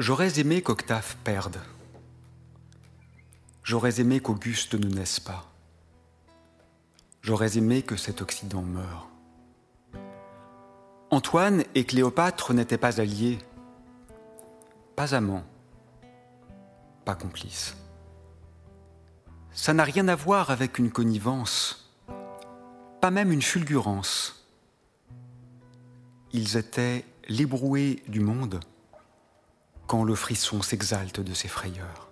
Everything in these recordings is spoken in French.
J'aurais aimé qu'Octave perde. J'aurais aimé qu'Auguste ne naisse pas. J'aurais aimé que cet Occident meure. Antoine et Cléopâtre n'étaient pas alliés, pas amants, pas complices. Ça n'a rien à voir avec une connivence, pas même une fulgurance. Ils étaient l'ébroué du monde quand le frisson s'exalte de ses frayeurs.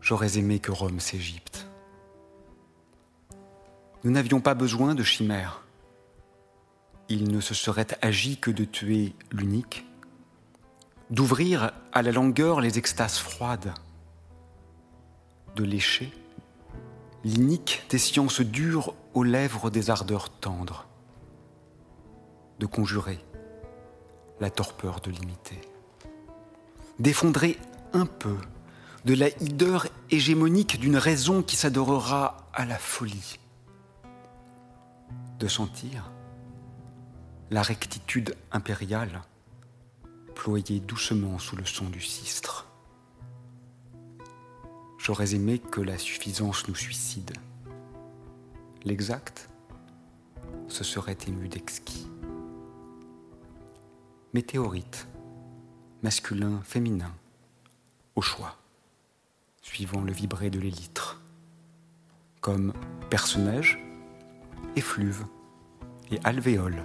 J'aurais aimé que Rome s'Égypte. Nous n'avions pas besoin de chimères. Il ne se serait agi que de tuer l'unique, d'ouvrir à la langueur les extases froides, de lécher l'inique des sciences dures aux lèvres des ardeurs tendres, de conjurer la torpeur de l'imiter, d'effondrer un peu de la hideur hégémonique d'une raison qui s'adorera à la folie, de sentir la rectitude impériale ployer doucement sous le son du sistre. J'aurais aimé que la suffisance nous suicide. L'exact se serait ému d'exquis. Météorite, masculin, féminin, au choix suivant le vibré de l'élytre, comme personnage, effluve et alvéole.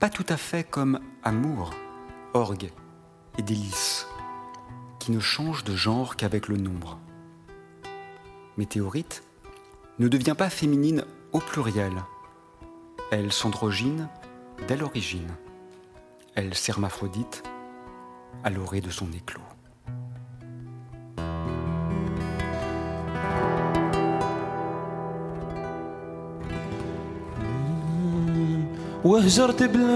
Pas tout à fait comme amour, orgue et délice, qui ne change de genre qu'avec le nombre. Météorite ne devient pas féminine au pluriel. Elle s'androgyne dès l'origine Elle s'hermaphrodite à l'orée de son éclos. وهجرت بلا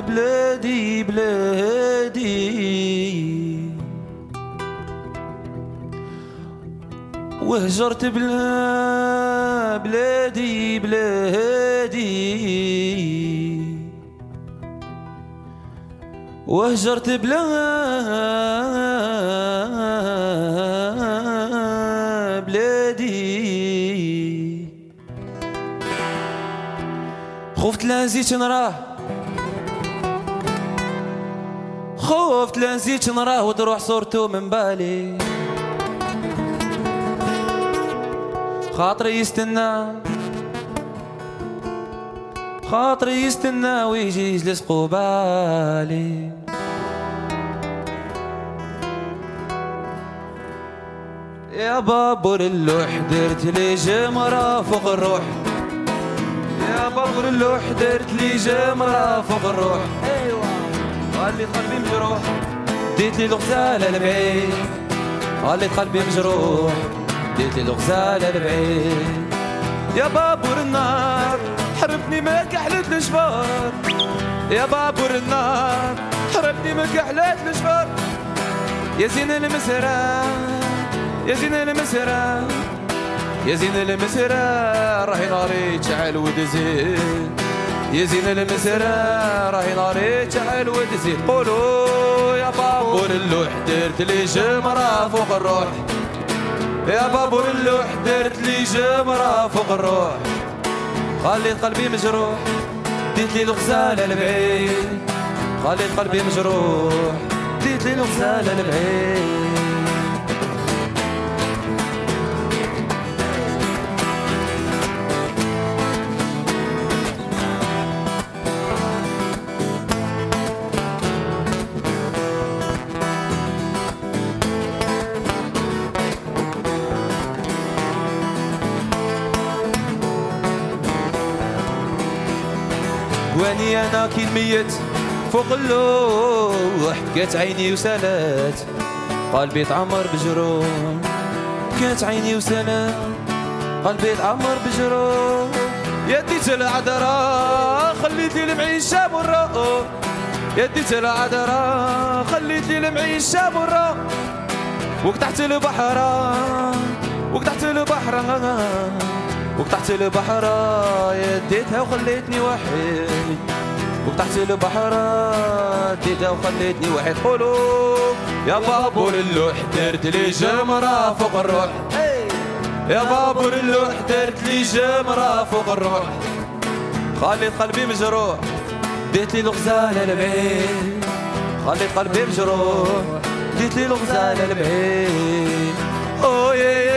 بلادي بلادي وهجرت بلا بلادي بلادي وهجرت بلا بلادي. خفت لا نزيد نراه. خفت لا نزيد نراه وتروح صورته من بالي. خاطري يستنى. خاطري يستنى ويجي يجلس قبالي. يا بابور اللوح درت لي جمرة فوق الروح. يا بابور اللوح درت لي جمرة فوق الروح. ايوا خليت قلبي مجروح. ديت لي الغزالة لبعيد خليت قلبي مجروح. ديت لي الغزالة لبعيد يا بابور النار حرمتني ما كحلت الجبار يا بابور النار حرمتني ما كحلت الجبار يا زين المسرى يا زين المسرى يا زين المسرى راهي ناري تشعل ودزين يا زين المسرى راهي ناري تشعل ودزين قولوا يا بابور اللوح درت لي جمرة فوق الروح. يا بابور اللوح درت لي جمرة فوق الروح. خليت قلبي مجروح ديت لي الغزالة لبعيد خليت قلبي مجروح ديت لي الغزالة لبعيد واني أنا كي فوق اللوح كانت عيني وسالات قلبي تعمر بجروح كانت عيني وسالات قلبي تعمر بجروح يدي العذراء خليت لي المعيشة مرة. يدي العذراء خليت لي المعيشة مرة. وقطعت البحر وقطعت البحر. وقطعت البحر يديتها وخليتني وحيد. وتحت البحر ديتها وخليتني وحيد. قلوب يا بابور اللوح درت لي جمرة فوق الروح. يا بابور اللوح درت لي جمرة فوق الروح. خليت قلبي مجروح ديت لي الغزالة البعيد خليت قلبي مجروح ديت لي الغزالة البعيد أوي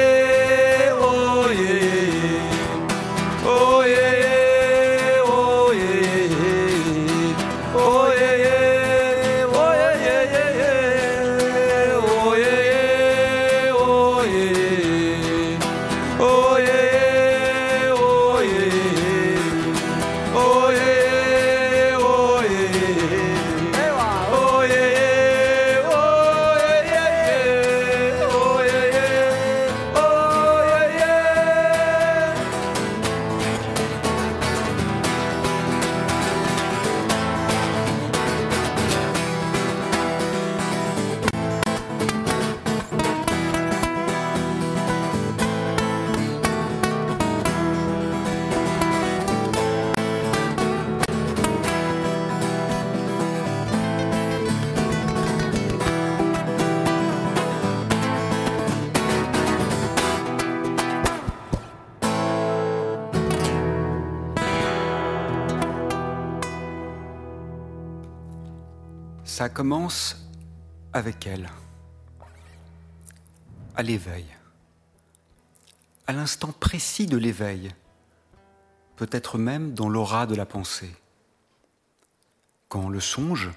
Ça commence avec elle, à l'éveil, à l'instant précis de l'éveil, peut-être même dans l'aura de la pensée, quand le songe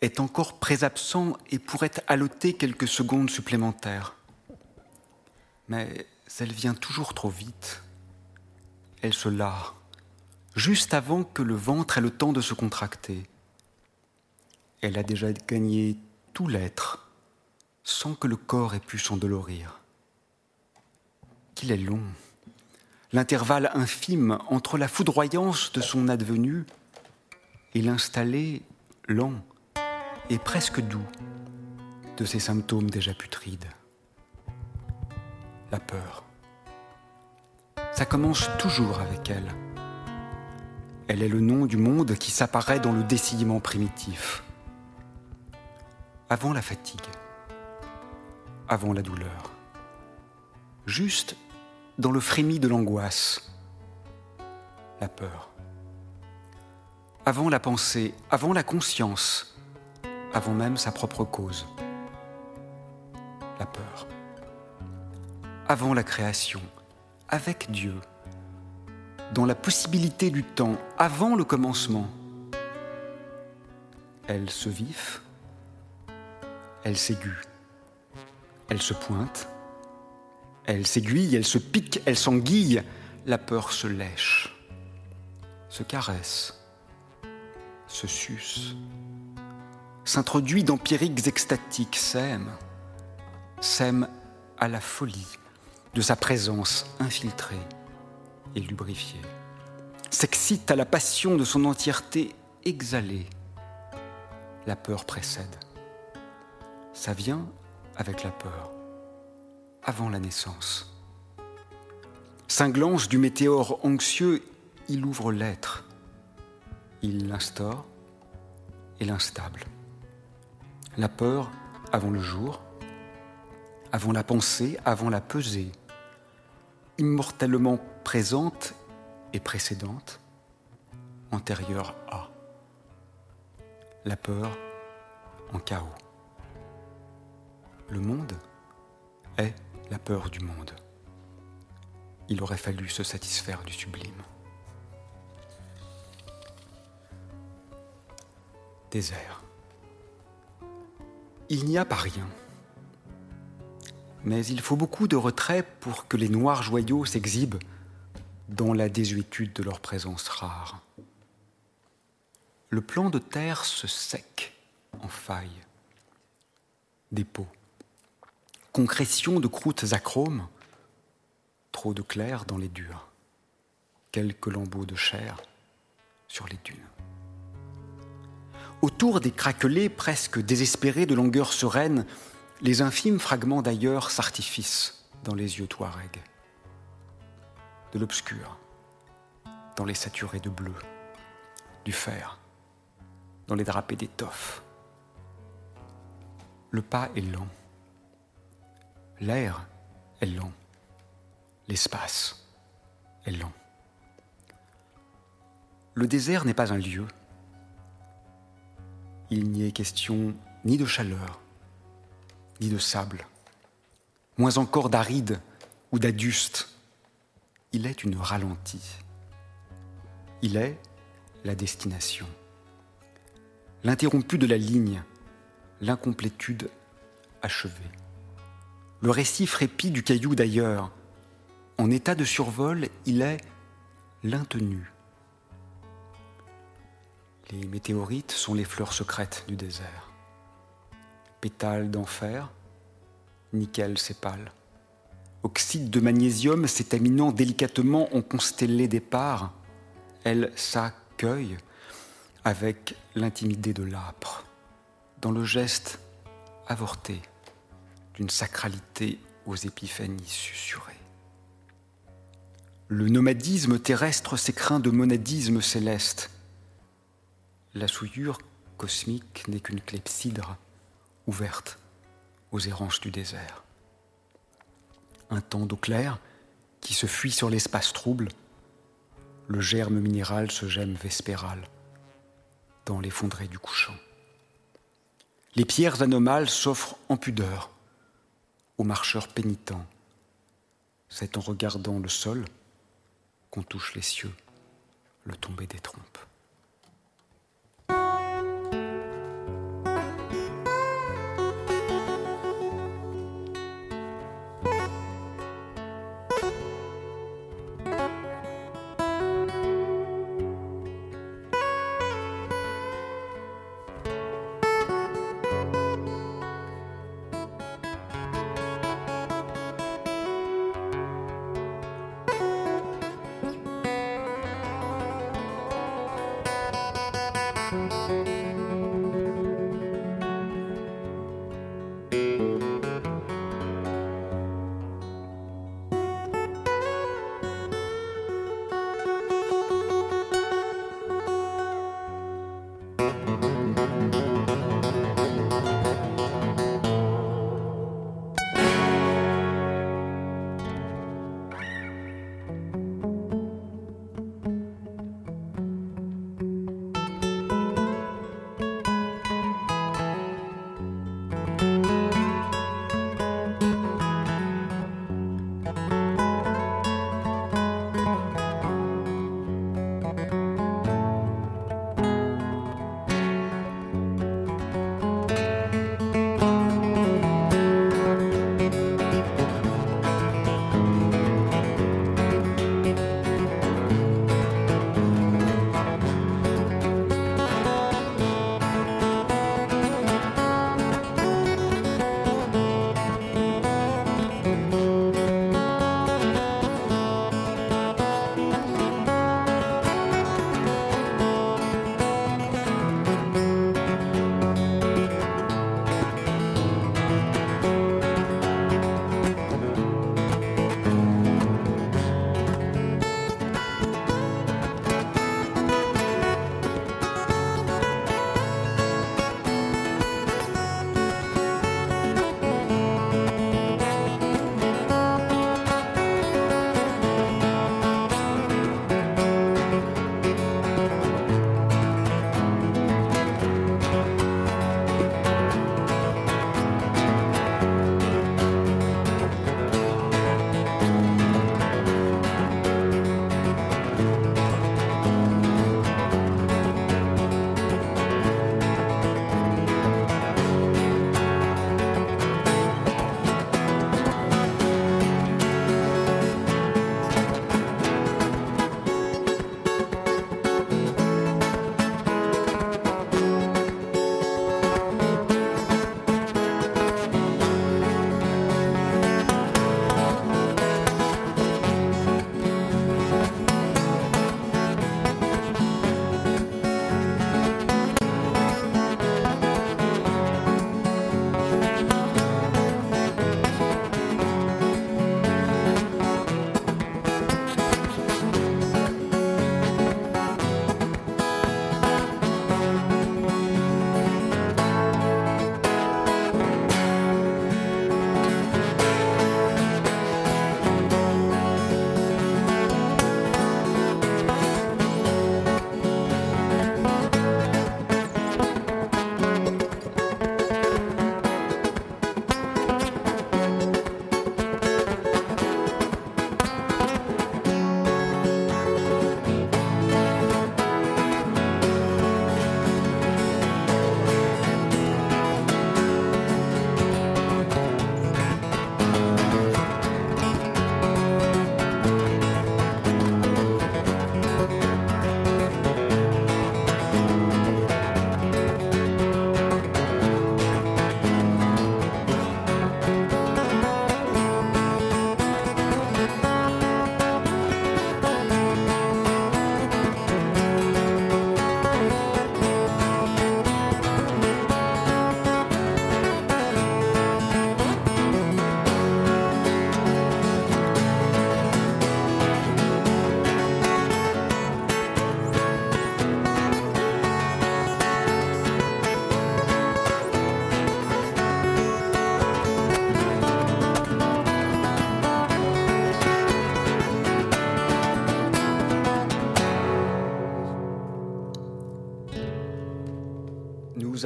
est encore présabsent et pourrait haloter quelques secondes supplémentaires. Mais elle vient toujours trop vite. Elle se lard, juste avant que le ventre ait le temps de se contracter elle a déjà gagné tout l'être sans que le corps ait pu s'endolorir. Qu'il est long, l'intervalle infime entre la foudroyance de son advenu et l'installé lent et presque doux de ses symptômes déjà putrides. La peur. Ça commence toujours avec elle. Elle est le nom du monde qui s'apparaît dans le décidement primitif avant la fatigue, avant la douleur, juste dans le frémit de l'angoisse, la peur, avant la pensée, avant la conscience, avant même sa propre cause, la peur, avant la création, avec Dieu, dans la possibilité du temps, avant le commencement, elle se vif, elle s'aiguë, elle se pointe, elle s'aiguille, elle se pique, elle s'enguille, la peur se lèche, se caresse, se suce, s'introduit dans pierriques extatiques, s'aime, s'aime à la folie de sa présence infiltrée et lubrifiée, s'excite à la passion de son entièreté exhalée. La peur précède ça vient avec la peur, avant la naissance. Cinglance du météore anxieux, il ouvre l'être, il l'instaure et l'instable. La peur avant le jour, avant la pensée, avant la pesée, immortellement présente et précédente, antérieure à. La peur en chaos. Le monde est la peur du monde. Il aurait fallu se satisfaire du sublime. Désert. Il n'y a pas rien. Mais il faut beaucoup de retrait pour que les noirs joyaux s'exhibent dans la désuétude de leur présence rare. Le plan de terre se sec en faille. Dépôt concrétion de croûtes achromes, trop de clair dans les durs, quelques lambeaux de chair sur les dunes. Autour des craquelés presque désespérés de longueur sereine, les infimes fragments d'ailleurs s'artificent dans les yeux touaregs. De l'obscur, dans les saturés de bleu, du fer, dans les drapés d'étoffe. Le pas est lent. L'air est lent. L'espace est lent. Le désert n'est pas un lieu. Il n'y est question ni de chaleur, ni de sable, moins encore d'aride ou d'aduste. Il est une ralentie. Il est la destination. L'interrompu de la ligne, l'incomplétude achevée. Le récif répit du caillou d'ailleurs. En état de survol, il est l'intenu. Les météorites sont les fleurs secrètes du désert. Pétales d'enfer, nickel sépale. Oxyde de magnésium s'étaminant délicatement en constellé départ, elle s'accueille avec l'intimité de l'âpre, dans le geste avorté d'une sacralité aux épiphanies susurrées. Le nomadisme terrestre s'écrin de monadisme céleste. La souillure cosmique n'est qu'une clepsydre ouverte aux errances du désert. Un temps d'eau claire qui se fuit sur l'espace trouble, le germe minéral se gemme vespéral dans l'effondré du couchant. Les pierres anomales s'offrent en pudeur aux marcheurs pénitents. C'est en regardant le sol qu'on touche les cieux, le tomber des trompes.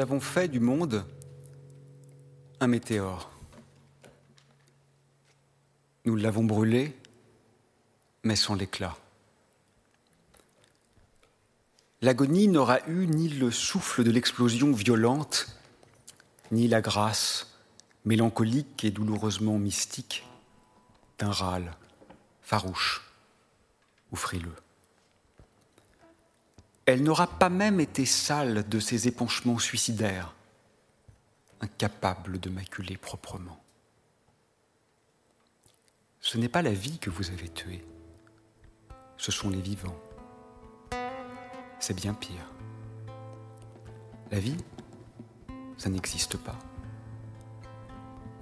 Avons fait du monde un météore. Nous l'avons brûlé, mais sans l'éclat. L'agonie n'aura eu ni le souffle de l'explosion violente, ni la grâce mélancolique et douloureusement mystique d'un râle farouche ou frileux. Elle n'aura pas même été sale de ses épanchements suicidaires, incapable de maculer proprement. Ce n'est pas la vie que vous avez tuée, ce sont les vivants. C'est bien pire. La vie, ça n'existe pas.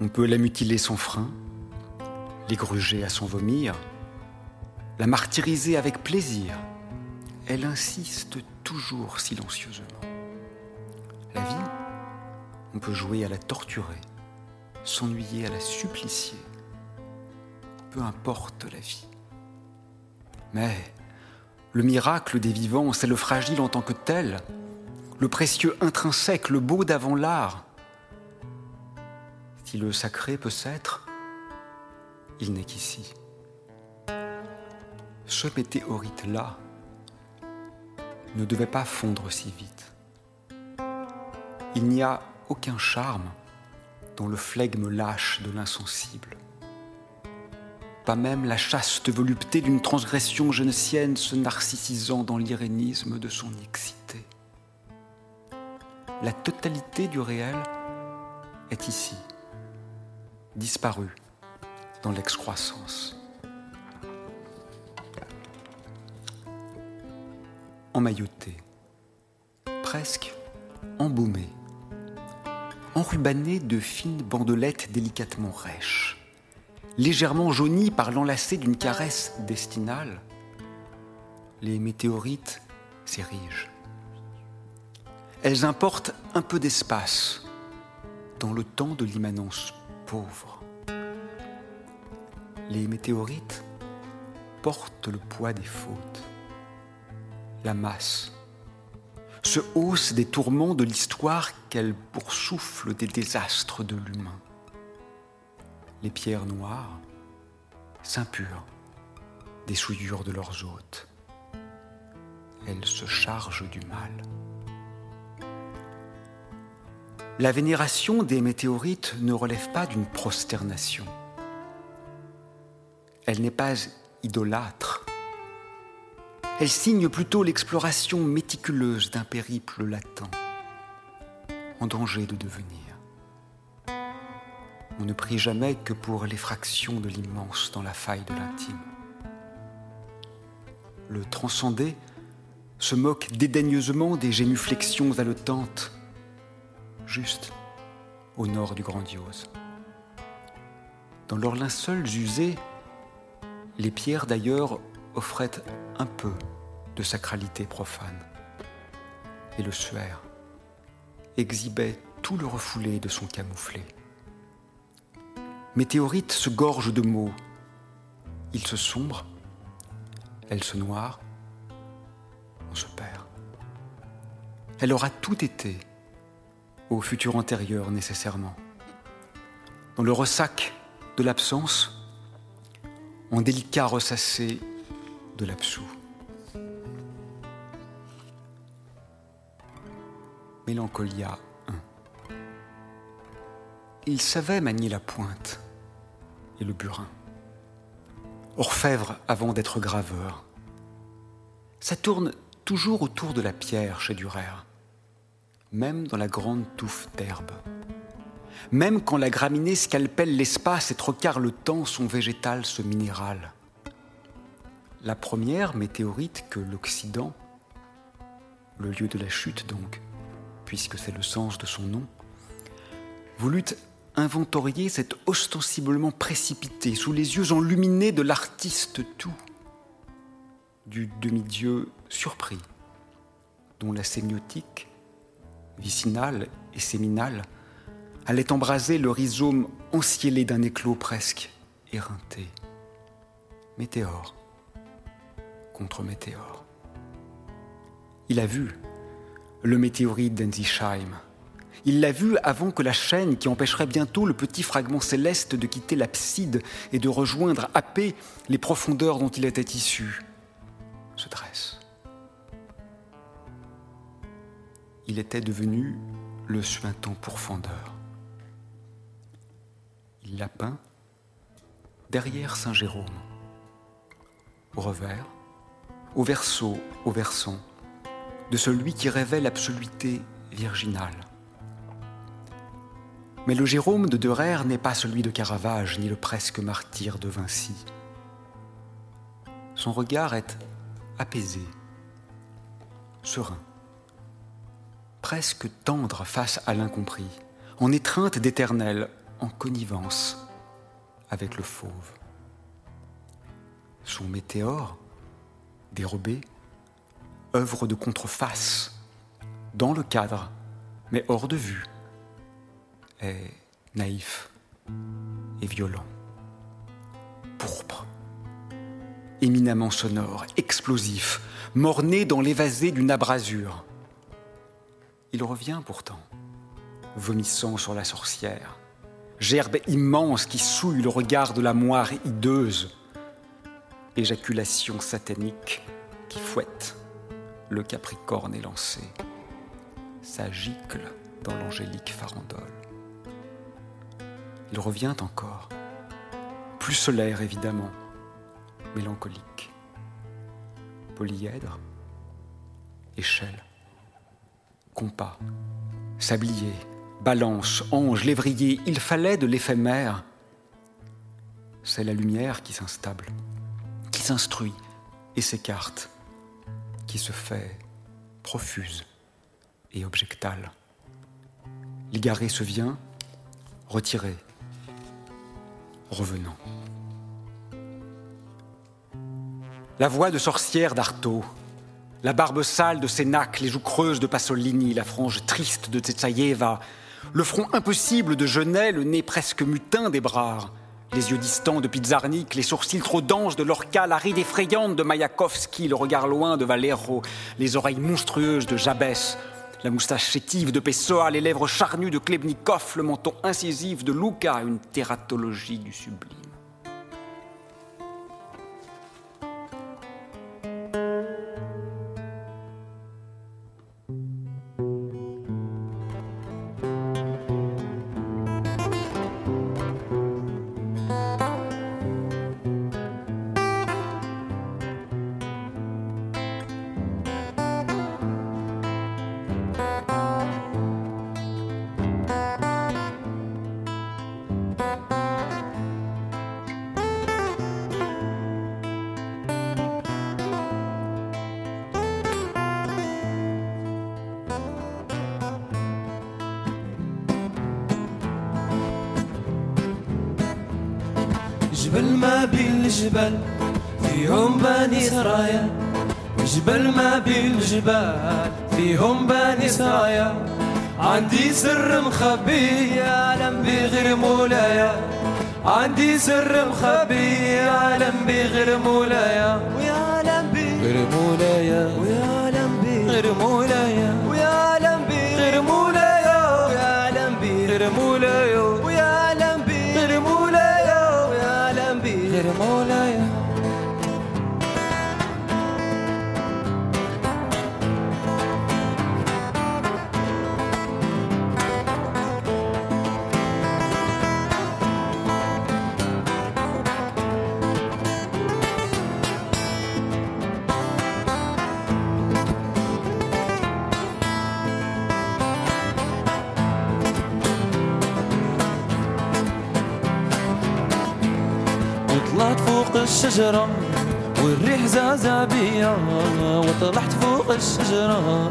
On peut la mutiler sans frein, l'égruger à son vomir, la martyriser avec plaisir. Elle insiste toujours silencieusement. La vie, on peut jouer à la torturer, s'ennuyer à la supplicier. Peu importe la vie. Mais le miracle des vivants, c'est le fragile en tant que tel, le précieux intrinsèque, le beau d'avant l'art, si le sacré peut s'être, il n'est qu'ici. Ce météorite-là ne devait pas fondre si vite. Il n'y a aucun charme dans le flegme lâche de l'insensible. Pas même la chaste volupté d'une transgression genesienne se narcissisant dans l'irénisme de son excité. La totalité du réel est ici disparu dans l'excroissance. Emmailloté, presque embaumé, enrubanné de fines bandelettes délicatement rêches, légèrement jaunies par l'enlacé d'une caresse destinale, les météorites s'érigent. Elles importent un peu d'espace dans le temps de l'immanence pauvres. Les météorites portent le poids des fautes. La masse se hausse des tourments de l'histoire qu'elle poursoufle des désastres de l'humain. Les pierres noires s'impurent des souillures de leurs hôtes. Elles se chargent du mal. La vénération des météorites ne relève pas d'une prosternation. Elle n'est pas idolâtre. Elle signe plutôt l'exploration méticuleuse d'un périple latent, en danger de devenir. On ne prie jamais que pour l'effraction de l'immense dans la faille de l'intime. Le transcendé se moque dédaigneusement des génuflexions haletantes juste au nord du grandiose. Dans leurs linceuls usés, les pierres d'ailleurs offraient un peu de sacralité profane. Et le suaire exhibait tout le refoulé de son camouflé. Météorite se gorge de mots. Il se sombre, elle se noire, on se perd. Elle aura tout été au futur antérieur nécessairement. Dans le ressac de l'absence, en délicat ressassé de l'absous. Mélancolia 1. Il savait manier la pointe et le burin. Orfèvre avant d'être graveur. Ça tourne toujours autour de la pierre chez Durer même dans la grande touffe d'herbe. Même quand la graminée scalpelle l'espace et trocar le temps, son végétal se minéral. La première météorite que l'Occident, le lieu de la chute donc, puisque c'est le sens de son nom, voulut inventorier cet ostensiblement précipité, sous les yeux enluminés de l'artiste tout, du demi-dieu surpris, dont la sémiotique vicinale et séminale, allait embraser le rhizome encielé d'un éclos presque éreinté. Météore contre météore. Il a vu, le météorite d'Enzisheim. Il l'a vu avant que la chaîne qui empêcherait bientôt le petit fragment céleste de quitter l'abside et de rejoindre paix les profondeurs dont il était issu se dresse. Il était devenu le suintant pourfendeur. Il l'a peint derrière Saint Jérôme, au revers, au verso, au versant, de celui qui révèle l'absoluité virginale. Mais le Jérôme de Derer n'est pas celui de Caravage, ni le presque martyr de Vinci. Son regard est apaisé, serein, presque tendre face à l'incompris, en étreinte d'éternel, en connivence avec le fauve. Son météore, dérobé, œuvre de contreface, dans le cadre, mais hors de vue, est naïf et violent, pourpre, éminemment sonore, explosif, morné dans l'évasé d'une abrasure. Il revient pourtant, vomissant sur la sorcière, gerbe immense qui souille le regard de la moire hideuse, éjaculation satanique qui fouette le capricorne élancé, sa gicle dans l'angélique farandole. Il revient encore, plus solaire évidemment, mélancolique. Polyèdre, échelle, compas, sablier, balance, ange, lévrier, il fallait de l'éphémère. C'est la lumière qui s'instable, s'instruit et s'écarte, qui se fait profuse et objectale. L'égaré se vient, retiré, revenant. La voix de sorcière d'Artaud, la barbe sale de Sénac, les joues creuses de Pasolini, la frange triste de Tsetsaïeva, le front impossible de Genet, le nez presque mutin d'Ebrard, les yeux distants de Pizarnik, les sourcils trop d'ange de Lorca, la ride effrayante de Mayakovsky, le regard loin de Valero, les oreilles monstrueuses de Jabès, la moustache chétive de Pessoa, les lèvres charnues de Klebnikov, le menton incisif de Luca, une tératologie du sublime. الجبال فيهم بني سرايا عندي سر مخبي يعلم بغير مولايا عندي سر مخبي يعلم بغير مولايا ويعلم بغير مولايا ويعلم بغير مولايا الشجرة والريح زازا بيا وطلعت فوق الشجرة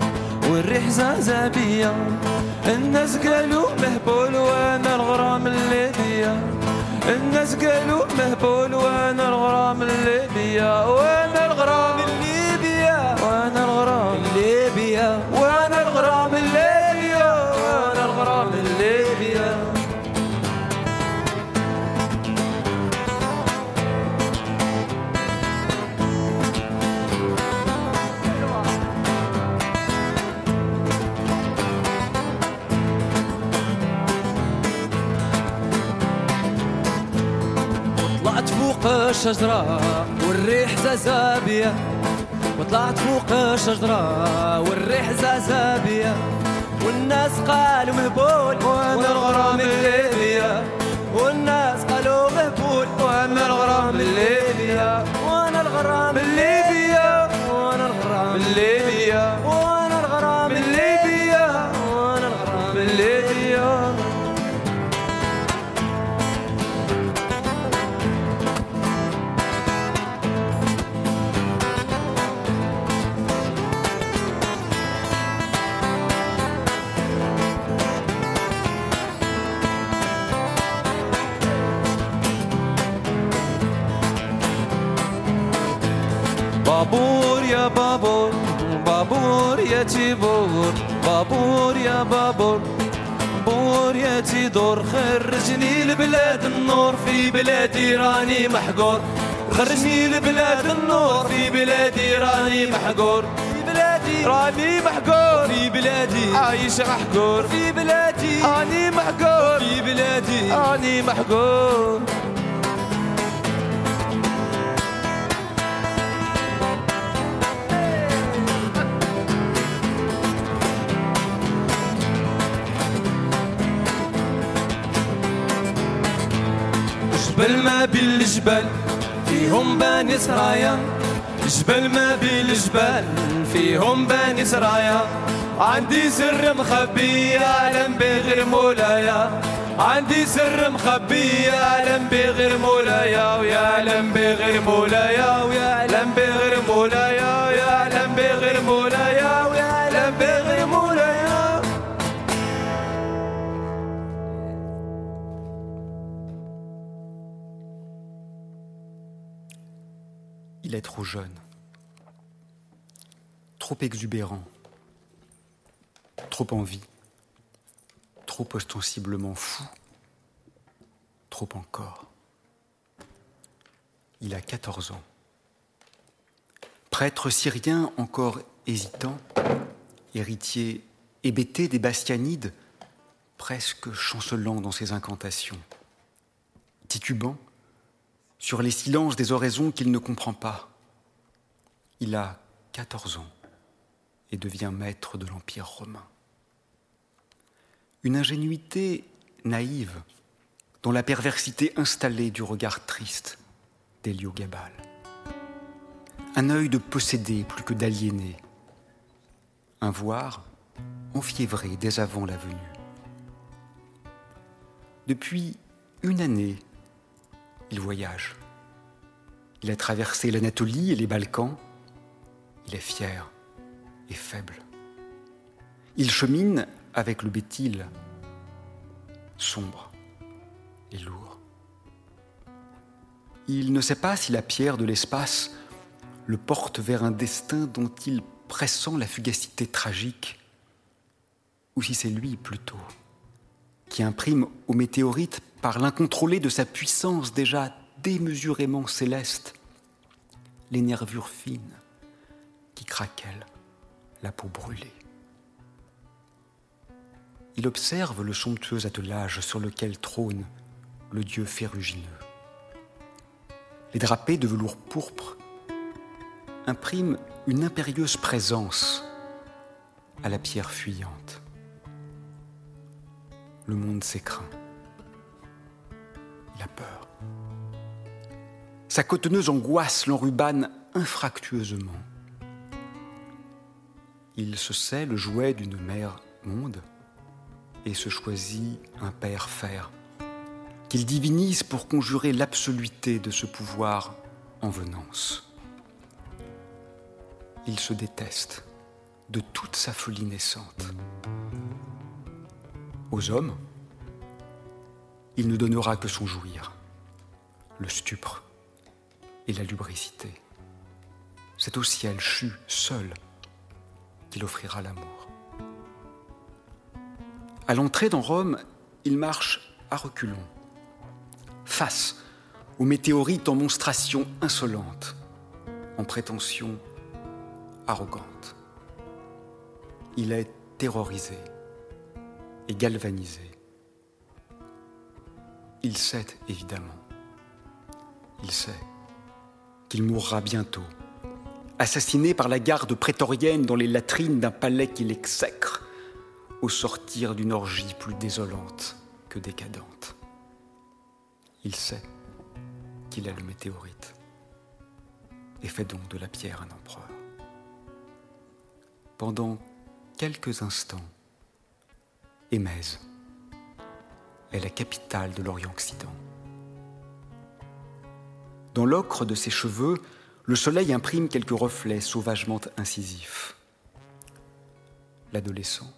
والريح زازا بيا. الناس قالوا مهبول وأنا الغرام اللي بيا. الناس قالوا مهبول وأنا الغرام اللي بيا. وأنا الغرام اللي الشجرة والريح زازابية وطلعت فوق الشجرة والريح زازابية والناس قالوا مهبول وأنا الغرام الليبيا. والناس قالوا مهبول وأنا الغرام الليبيا. وأنا الغرام الليبيا. وأنا الغرام الليبيا. بابور بابور يا تيبور بابور يا بابور بور يا تيدور خرجني لبلاد النور في بلادي راني محقور خرجني لبلاد النور في بلادي راني محقور راني محقور في بلادي عايش محقور في بلادي راني محقور في بلادي راني محقور جبل ما بين الجبال فيهم بني سرايا جبل ما بين الجبال فيهم بني سرايا عندي سر مخبي يعلم بغير مولايا. عندي سر مخبي يعلم بغير مولايا ويعلم بغير مولايا ويعلم بغير مولايا. Trop jeune, trop exubérant, trop en vie, trop ostensiblement fou, trop encore. Il a 14 ans. Prêtre syrien encore hésitant, héritier hébété des Bastianides, presque chancelant dans ses incantations, titubant, sur les silences des oraisons qu'il ne comprend pas. Il a 14 ans et devient maître de l'Empire romain. Une ingénuité naïve dans la perversité installée du regard triste d'Héliogabal. Un œil de possédé plus que d'aliéné. Un voir enfiévré dès avant la venue. Depuis une année, il voyage. Il a traversé l'Anatolie et les Balkans. Il est fier et faible. Il chemine avec le bétil, sombre et lourd. Il ne sait pas si la pierre de l'espace le porte vers un destin dont il pressent la fugacité tragique, ou si c'est lui plutôt qui imprime au météorite par l'incontrôlé de sa puissance déjà démesurément céleste les nervures fines qui craquellent la peau brûlée. Il observe le somptueux attelage sur lequel trône le dieu ferrugineux. Les drapés de velours pourpre impriment une impérieuse présence à la pierre fuyante le monde s'écraint. Il a peur. Sa cotonneuse angoisse l'enrubane infractueusement. Il se sait le jouet d'une mère monde et se choisit un père fer, qu'il divinise pour conjurer l'absoluité de ce pouvoir en venance. Il se déteste de toute sa folie naissante aux hommes, il ne donnera que son jouir, le stupre et la lubricité. C'est au ciel chu, seul, qu'il offrira l'amour. À l'entrée dans Rome, il marche à reculons, face aux météorites en monstration insolente, en prétention arrogante. Il est terrorisé et galvanisé. Il sait, évidemment. Il sait qu'il mourra bientôt, assassiné par la garde prétorienne dans les latrines d'un palais qu'il exècre, au sortir d'une orgie plus désolante que décadente. Il sait qu'il a le météorite et fait donc de la pierre un empereur. Pendant quelques instants, Émèse est la capitale de l'Orient-Occident. Dans l'ocre de ses cheveux, le soleil imprime quelques reflets sauvagement incisifs. L'adolescent,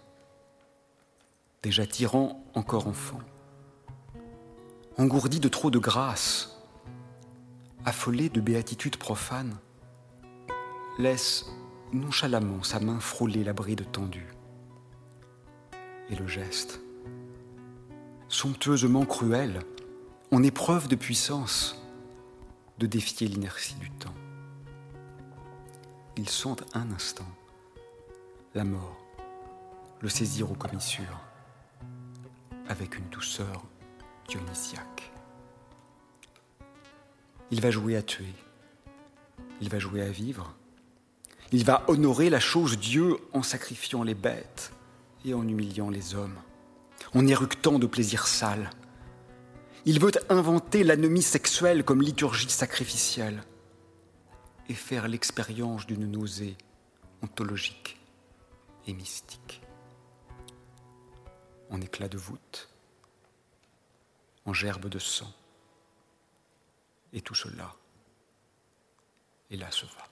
déjà tyran encore enfant, engourdi de trop de grâce, affolé de béatitude profane, laisse nonchalamment sa main frôler la bride tendue. Et le geste, somptueusement cruel, en épreuve de puissance, de défier l'inertie du temps. Il sent un instant. La mort le saisir aux commissures avec une douceur dionysiaque. Il va jouer à tuer, il va jouer à vivre, il va honorer la chose Dieu en sacrifiant les bêtes et en humiliant les hommes, en éructant de plaisirs sales. Il veut inventer l'anomie sexuelle comme liturgie sacrificielle et faire l'expérience d'une nausée ontologique et mystique. En éclat de voûte, en gerbe de sang, et tout cela, là se va.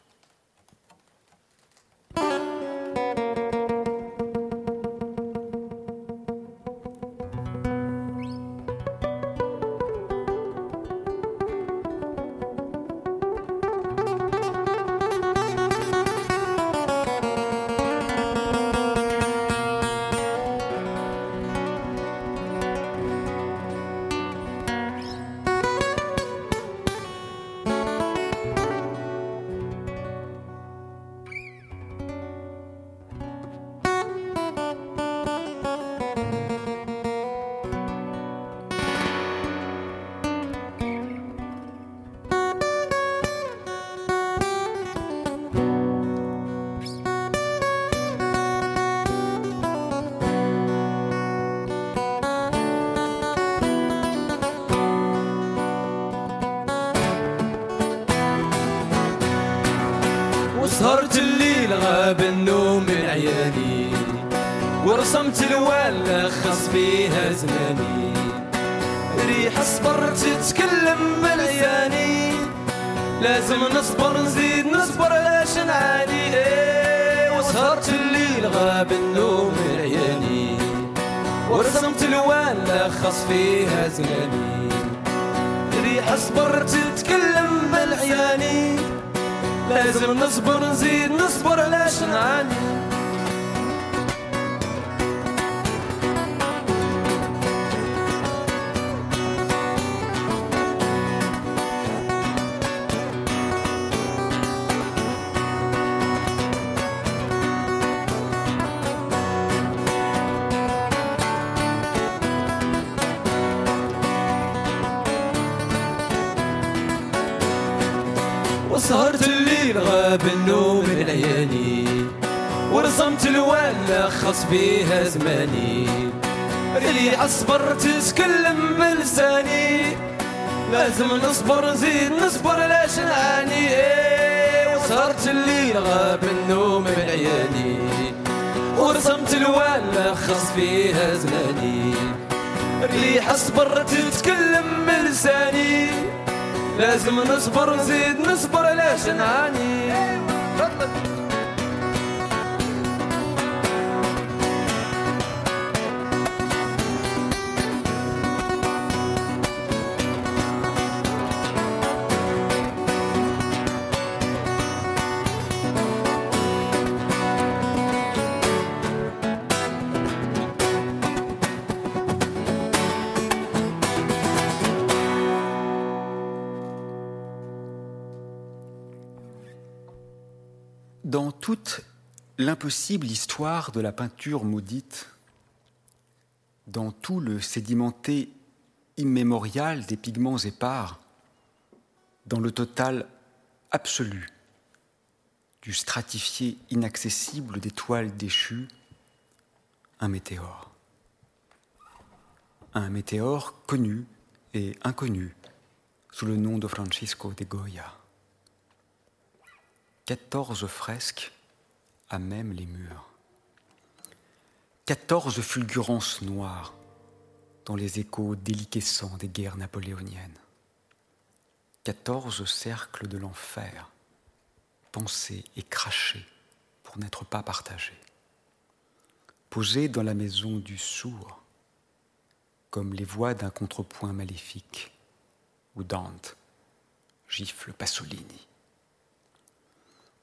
bleeding, the spot of lashing I knew. ورسمت الوال خص بيها زماني. اللي أصبر تتكلم بلساني لازم نصبر نزيد نصبر لاش نعاني. وسهرت الليل غاب النوم من عياني. ورسمت الوال خص فيها زماني. اللي أصبر تتكلم بلساني لازم نصبر نزيد نصبر علاش نعاني. L'impossible histoire de la peinture maudite, dans tout le sédimenté immémorial des pigments épars, dans le total absolu du stratifié inaccessible d'étoiles déchues, un météore. Un météore connu et inconnu sous le nom de Francisco de Goya. Quatorze fresques à même les murs. Quatorze fulgurances noires dans les échos déliquescents des guerres napoléoniennes. Quatorze cercles de l'enfer, pensés et crachés pour n'être pas partagés. Posés dans la maison du sourd, comme les voix d'un contrepoint maléfique, où Dante gifle Pasolini.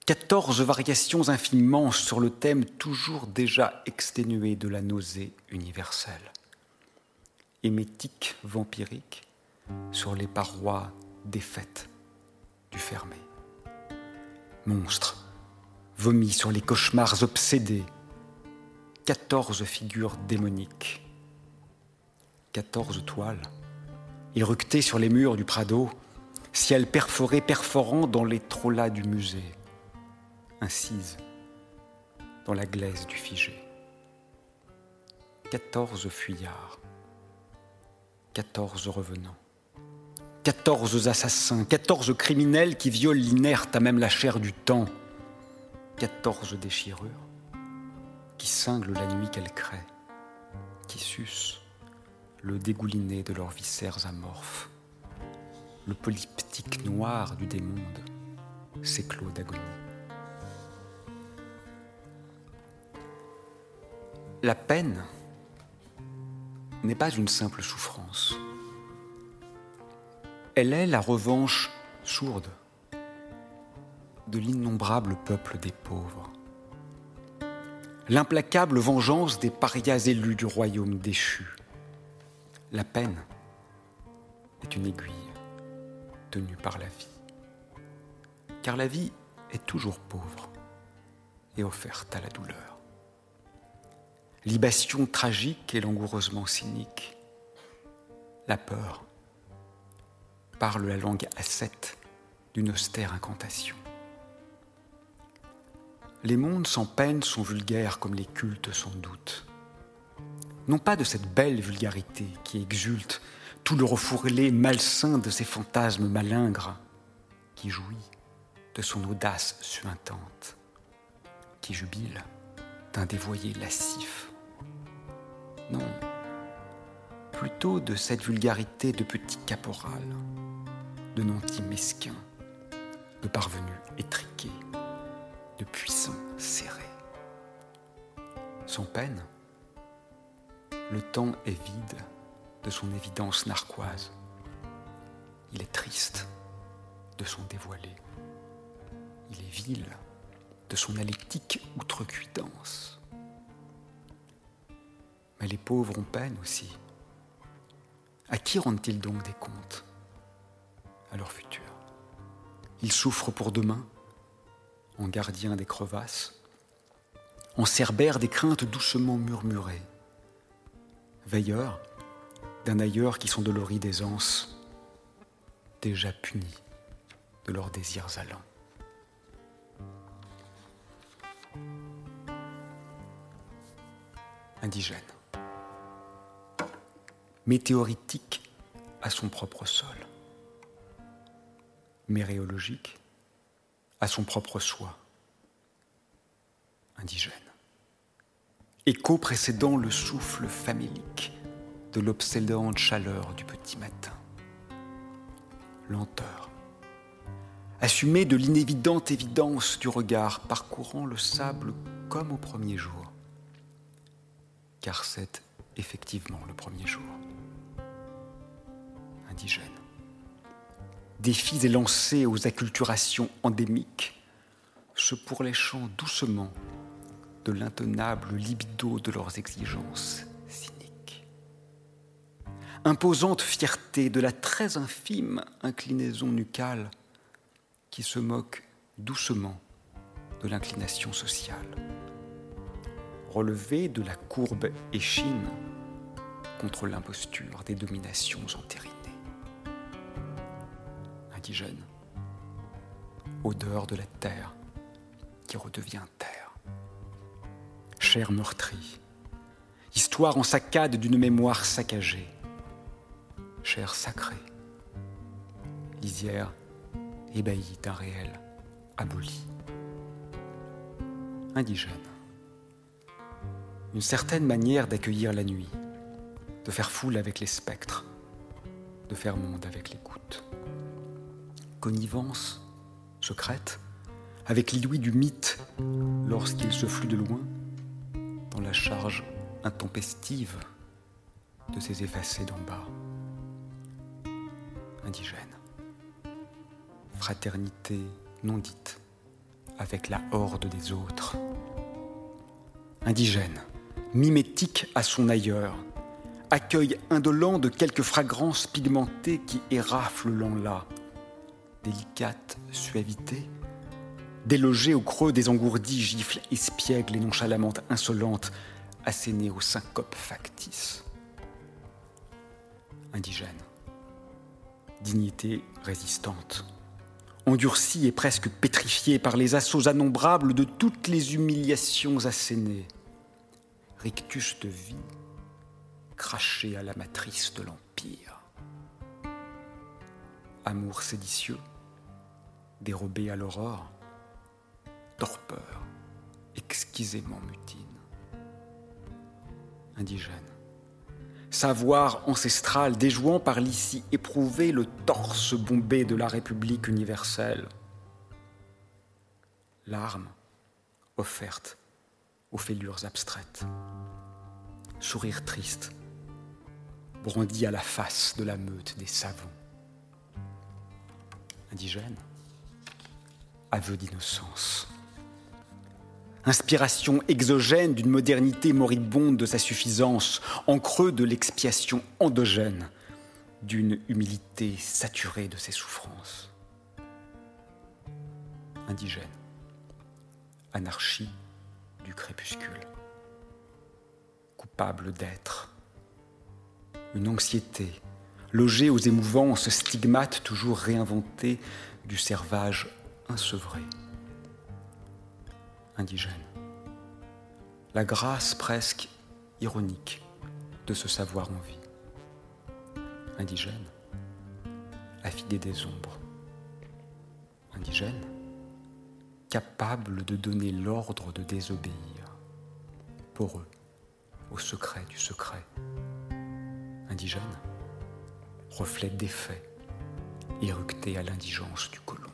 Quatorze variations infiniment sur le thème toujours déjà exténué de la nausée universelle. Émétique vampirique sur les parois défaites du fermé. Monstre, vomi sur les cauchemars obsédés. Quatorze figures démoniques. Quatorze toiles, éructées sur les murs du Prado, ciel perforé perforant dans les trollas du musée incise dans la glaise du figé. Quatorze fuyards, quatorze revenants, quatorze assassins, quatorze criminels qui violent l'inerte à même la chair du temps, quatorze déchirures qui cinglent la nuit qu'elle crée, qui sucent le dégouliné de leurs viscères amorphes, le polyptyque noir du démonde s'éclot d'agonie. La peine n'est pas une simple souffrance. Elle est la revanche sourde de l'innombrable peuple des pauvres, l'implacable vengeance des parias élus du royaume déchu. La peine est une aiguille tenue par la vie, car la vie est toujours pauvre et offerte à la douleur libation tragique et langoureusement cynique. La peur parle la langue ascète d'une austère incantation. Les mondes sans peine sont vulgaires comme les cultes sans doute. Non pas de cette belle vulgarité qui exulte tout le refourlé malsain de ces fantasmes malingres, qui jouit de son audace suintante, qui jubile d'un dévoyé lascif non, plutôt de cette vulgarité de petit caporal, de nantis mesquin, de parvenu étriqué, de puissant serré. Sans peine, le temps est vide de son évidence narquoise. Il est triste de son dévoilé. Il est vil de son alectique outrecuidance. Mais les pauvres ont peine aussi. À qui rendent-ils donc des comptes? À leur futur. Ils souffrent pour demain, en gardiens des crevasses, en cerbère des craintes doucement murmurées, veilleurs d'un ailleurs qui sont de leur déjà punis de leurs désirs allants. Indigène météoritique à son propre sol, méréologique à son propre soi, indigène. Écho précédant le souffle famélique de l'obsédante chaleur du petit matin. Lenteur, assumée de l'inévidente évidence du regard parcourant le sable comme au premier jour, car c'est effectivement le premier jour Défis élancés aux acculturations endémiques, se pourléchant doucement de l'intenable libido de leurs exigences cyniques. Imposante fierté de la très infime inclinaison nucale qui se moque doucement de l'inclination sociale. Relevé de la courbe échine contre l'imposture des dominations entérinées. Odeur de la terre qui redevient terre. Chair meurtrie, histoire en saccade d'une mémoire saccagée, chair sacrée, lisière ébahie d'un réel aboli. Indigène. Une certaine manière d'accueillir la nuit, de faire foule avec les spectres, de faire monde avec l'écoute. Connivence secrète avec l'idouille du mythe lorsqu'il se flût de loin dans la charge intempestive de ses effacés d'en bas. Indigène. Fraternité non dite avec la horde des autres. Indigène, mimétique à son ailleurs, accueil indolent de quelques fragrances pigmentées qui éraflent l'en-là, délicate suavité, délogée au creux des engourdis gifles espiègles et nonchalamment insolentes, assénées aux syncopes factices. Indigène, dignité résistante, endurcie et presque pétrifiée par les assauts innombrables de toutes les humiliations assénées, rictus de vie, craché à la matrice de l'Empire. Amour séditieux, dérobé à l'aurore, torpeur, exquisément mutine. Indigène. Savoir ancestral déjouant par l'ici éprouvé le torse bombé de la République universelle. L'arme offerte aux fêlures abstraites. Sourire triste, brandi à la face de la meute des savants. Indigène, aveu d'innocence. Inspiration exogène d'une modernité moribonde de sa suffisance, en creux de l'expiation endogène d'une humilité saturée de ses souffrances. Indigène, anarchie du crépuscule, coupable d'être, une anxiété logée aux émouvances stigmates toujours réinventées du servage insevré indigène. La grâce presque ironique de ce savoir en vie. Indigène, affidé des ombres. Indigène, capable de donner l'ordre de désobéir. Pour eux, au secret du secret. Indigène, reflet des faits, éructé à l'indigence du colon.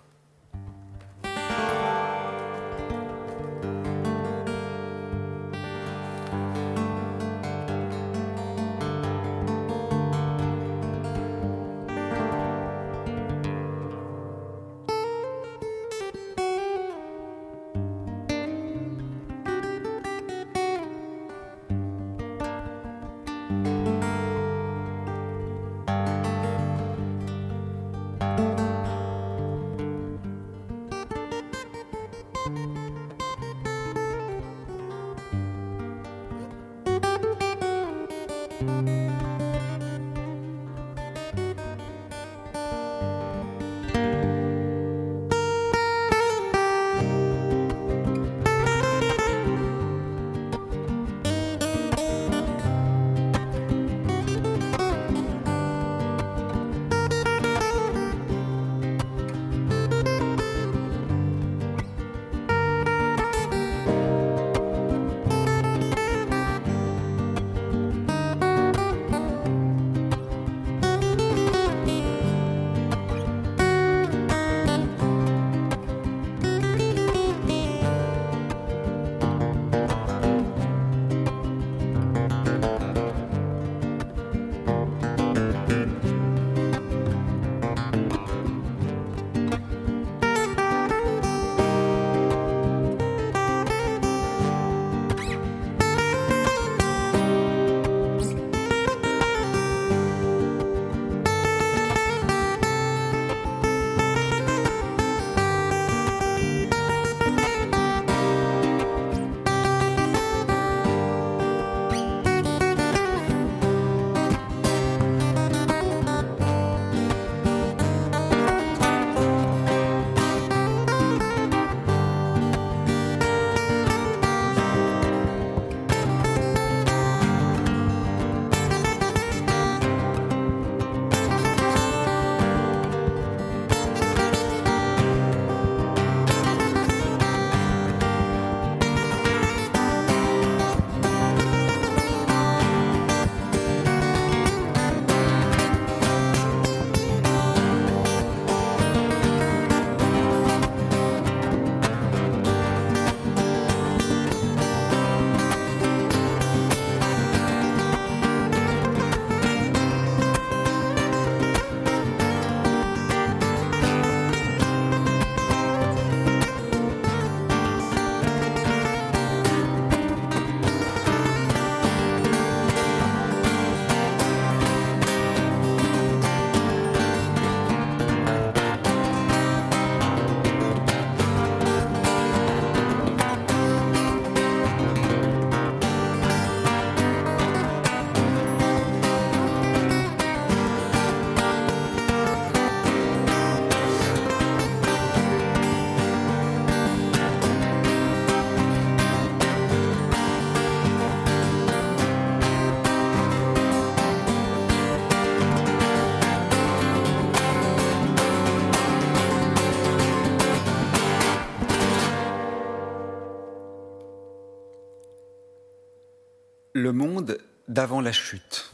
Le monde d'avant la chute,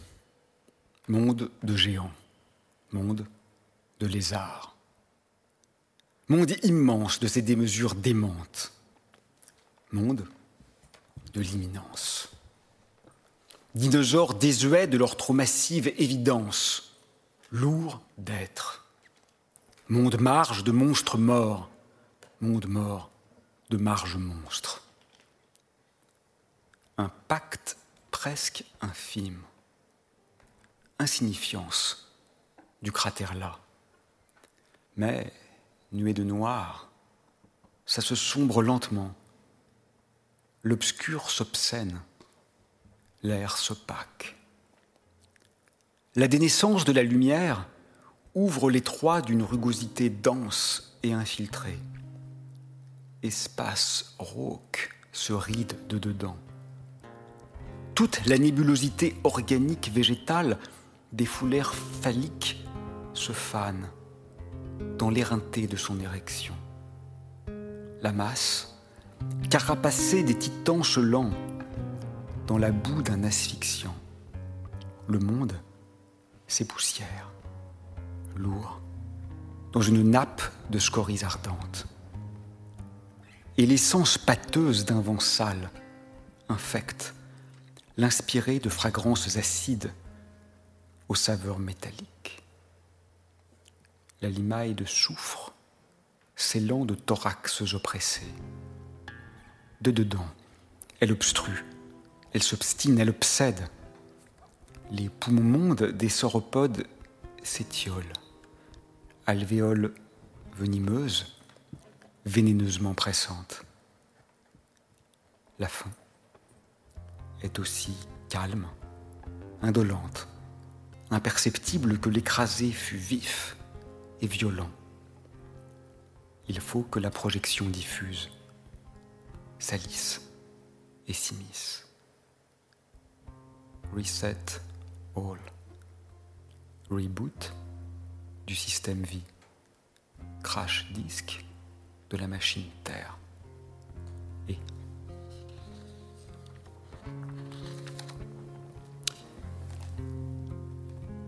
monde de géants, monde de lézards, monde immense de ces démesures démentes, monde de l'imminence. Dinosaures désuets de leur trop massive évidence, lourds d'être. Monde marge de monstres morts, monde mort de marge monstres. Un pacte presque infime, insignifiance du cratère là. Mais, nuée de noir, ça se sombre lentement. L'obscur s'obscène, l'air s'opaque. La dénaissance de la lumière ouvre l'étroit d'une rugosité dense et infiltrée. Espace rauque se ride de dedans toute la nébulosité organique végétale des foulères phalliques se fane dans l'éreinté de son érection. La masse, carapacée des titans lents dans la boue d'un asphyxiant. Le monde s'époussière, lourd, dans une nappe de scories ardentes. Et l'essence pâteuse d'un vent sale infecte l'inspirer de fragrances acides aux saveurs métalliques. La limaille de soufre s'élant de thorax oppressés. De dedans, elle obstrue, elle s'obstine, elle obsède. Les poumons mondes des sauropodes s'étiolent. Alvéoles venimeuses, vénéneusement pressantes. La faim est aussi calme, indolente, imperceptible que l'écrasé fut vif et violent. Il faut que la projection diffuse salisse et s'immisce. Reset all. Reboot du système vie. Crash disk de la machine Terre.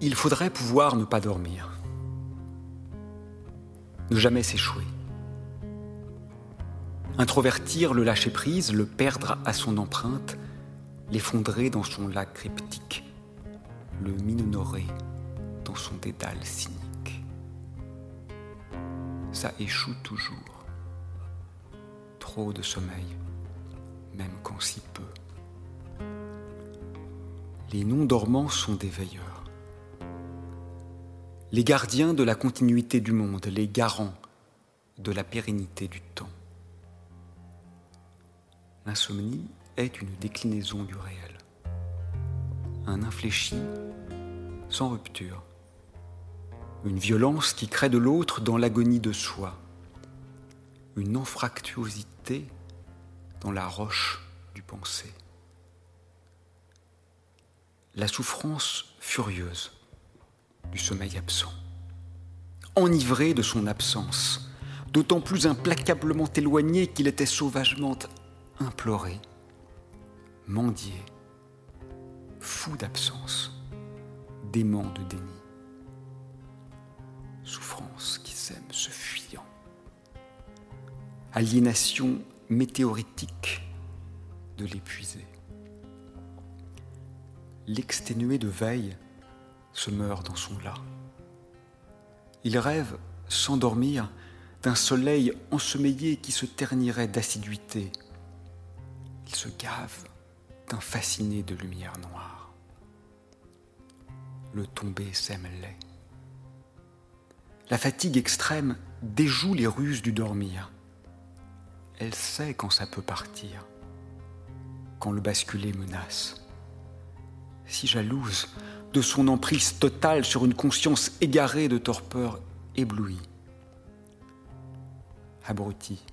Il faudrait pouvoir ne pas dormir, ne jamais s'échouer, introvertir le lâcher-prise, le perdre à son empreinte, l'effondrer dans son lac cryptique, le minonorer dans son dédale cynique. Ça échoue toujours. Trop de sommeil, même quand si peu. Les non-dormants sont des veilleurs les gardiens de la continuité du monde, les garants de la pérennité du temps. L'insomnie est une déclinaison du réel, un infléchi sans rupture, une violence qui crée de l'autre dans l'agonie de soi, une anfractuosité dans la roche du pensée. La souffrance furieuse du sommeil absent. Enivré de son absence, d'autant plus implacablement éloigné qu'il était sauvagement imploré, mendié, fou d'absence, dément de déni. Souffrance qui sème se fuyant. Aliénation météoritique de l'épuisé. L'exténué de veille se meurt dans son lat. Il rêve, sans dormir, d'un soleil ensommeillé qui se ternirait d'assiduité. Il se gave d'un fasciné de lumière noire. Le tombé sème. La fatigue extrême déjoue les ruses du dormir. Elle sait quand ça peut partir, quand le basculer menace. Si jalouse, de son emprise totale sur une conscience égarée de torpeur éblouie. Abruti,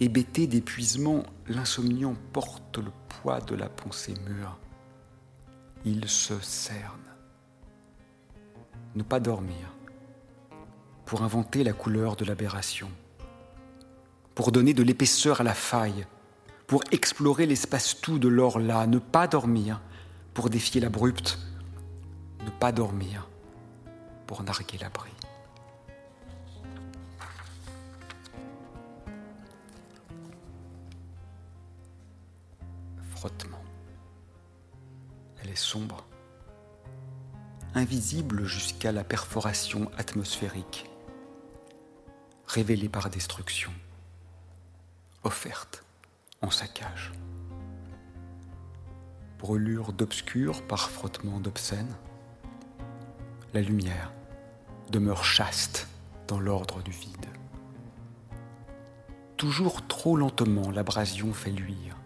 hébété d'épuisement, l'insomniant porte le poids de la pensée mûre. Il se cerne. Ne pas dormir pour inventer la couleur de l'aberration, pour donner de l'épaisseur à la faille, pour explorer l'espace tout de l'or-là, ne pas dormir pour défier l'abrupte, ne pas dormir pour narguer l'abri. Frottement. Elle est sombre, invisible jusqu'à la perforation atmosphérique, révélée par destruction, offerte en saccage. Brûlure d'obscur par frottement d'obscène, la lumière demeure chaste dans l'ordre du vide. Toujours trop lentement, l'abrasion fait luire.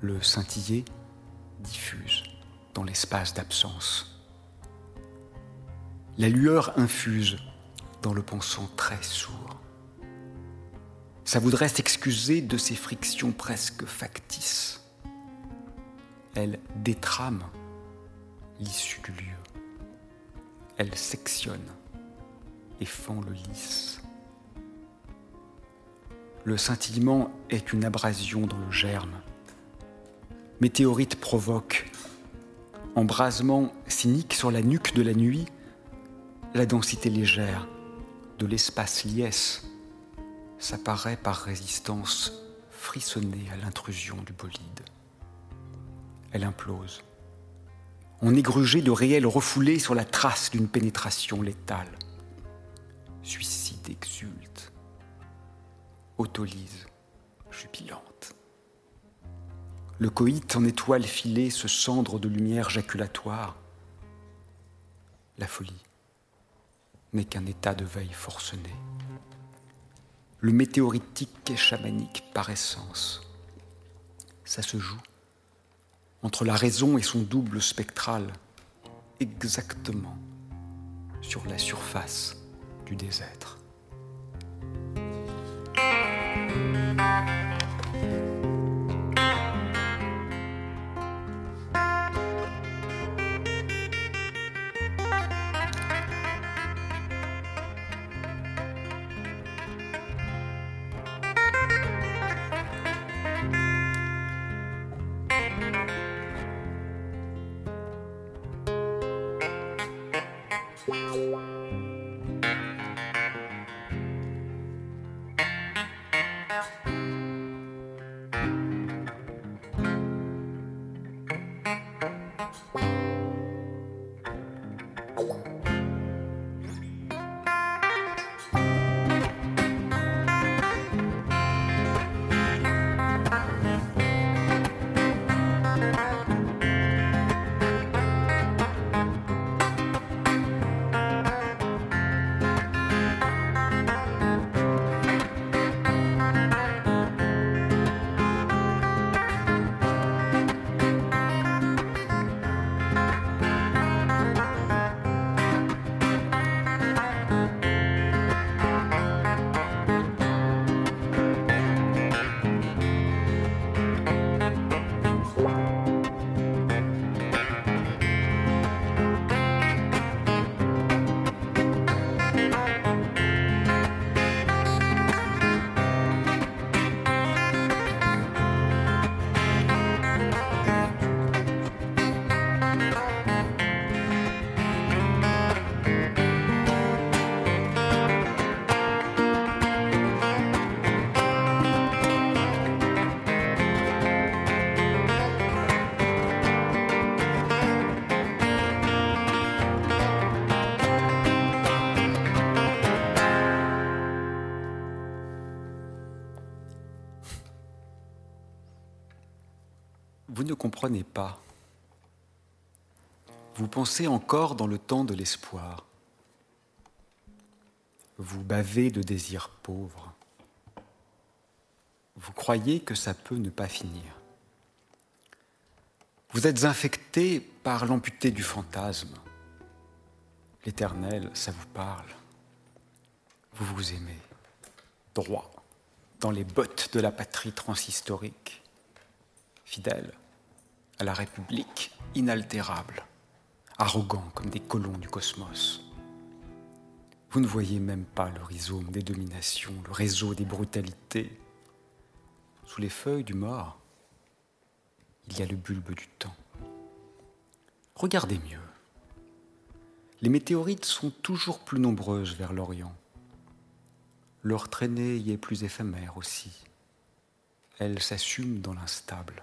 Le scintillé diffuse dans l'espace d'absence. La lueur infuse dans le pensant très sourd. Ça voudrait s'excuser de ces frictions presque factices. Elle détrame l'issue du lieu. Elle sectionne et fend le lys. Le scintillement est une abrasion dans le germe. Météorite provoque, embrasement cynique sur la nuque de la nuit, la densité légère de l'espace liesse s'apparaît par résistance frissonnée à l'intrusion du bolide. Elle implose. On grugé de réels refoulés sur la trace d'une pénétration létale. Suicide exulte. Autolyse jubilante. Le coït en étoile filée se cendre de lumière jaculatoire. La folie n'est qu'un état de veille forcené le météoritique est chamanique par essence. Ça se joue entre la raison et son double spectral, exactement sur la surface du désêtre. Ne comprenez pas. Vous pensez encore dans le temps de l'espoir. Vous bavez de désirs pauvres. Vous croyez que ça peut ne pas finir. Vous êtes infecté par l'amputé du fantasme. L'éternel, ça vous parle. Vous vous aimez, droit, dans les bottes de la patrie transhistorique, fidèle à la République inaltérable, arrogant comme des colons du cosmos. Vous ne voyez même pas le rhizome des dominations, le réseau des brutalités. sous les feuilles du mort, il y a le bulbe du temps. Regardez mieux. Les météorites sont toujours plus nombreuses vers l'Orient. Leur traînée y est plus éphémère aussi. Elle s'assume dans l'instable.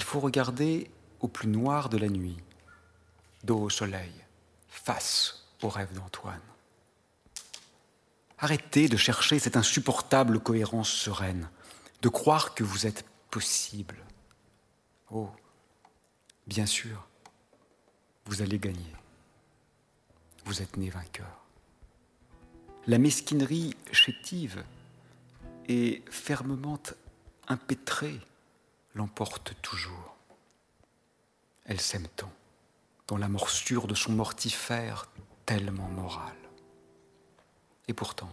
Il faut regarder au plus noir de la nuit, dos au soleil, face au rêve d'Antoine. Arrêtez de chercher cette insupportable cohérence sereine, de croire que vous êtes possible. Oh, bien sûr, vous allez gagner. Vous êtes né vainqueur. La mesquinerie chétive et fermement impétrée l'emporte toujours. Elle s'aime tant dans la morsure de son mortifère tellement moral. Et pourtant,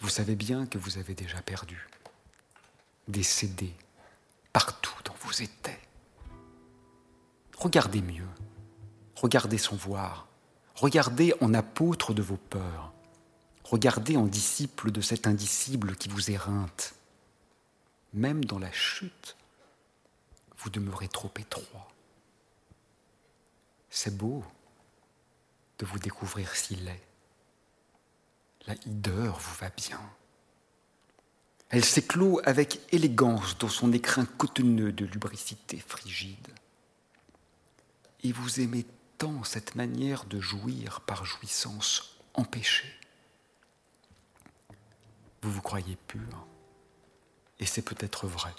vous savez bien que vous avez déjà perdu, décédé partout dont vous étiez. Regardez mieux, regardez sans voir, regardez en apôtre de vos peurs, regardez en disciple de cet indicible qui vous éreinte. Même dans la chute, vous demeurez trop étroit. C'est beau de vous découvrir si laid la hideur vous va bien. Elle s'éclot avec élégance dans son écrin cotonneux de lubricité frigide. Et vous aimez tant cette manière de jouir par jouissance empêchée. Vous vous croyez pur, et c'est peut-être vrai.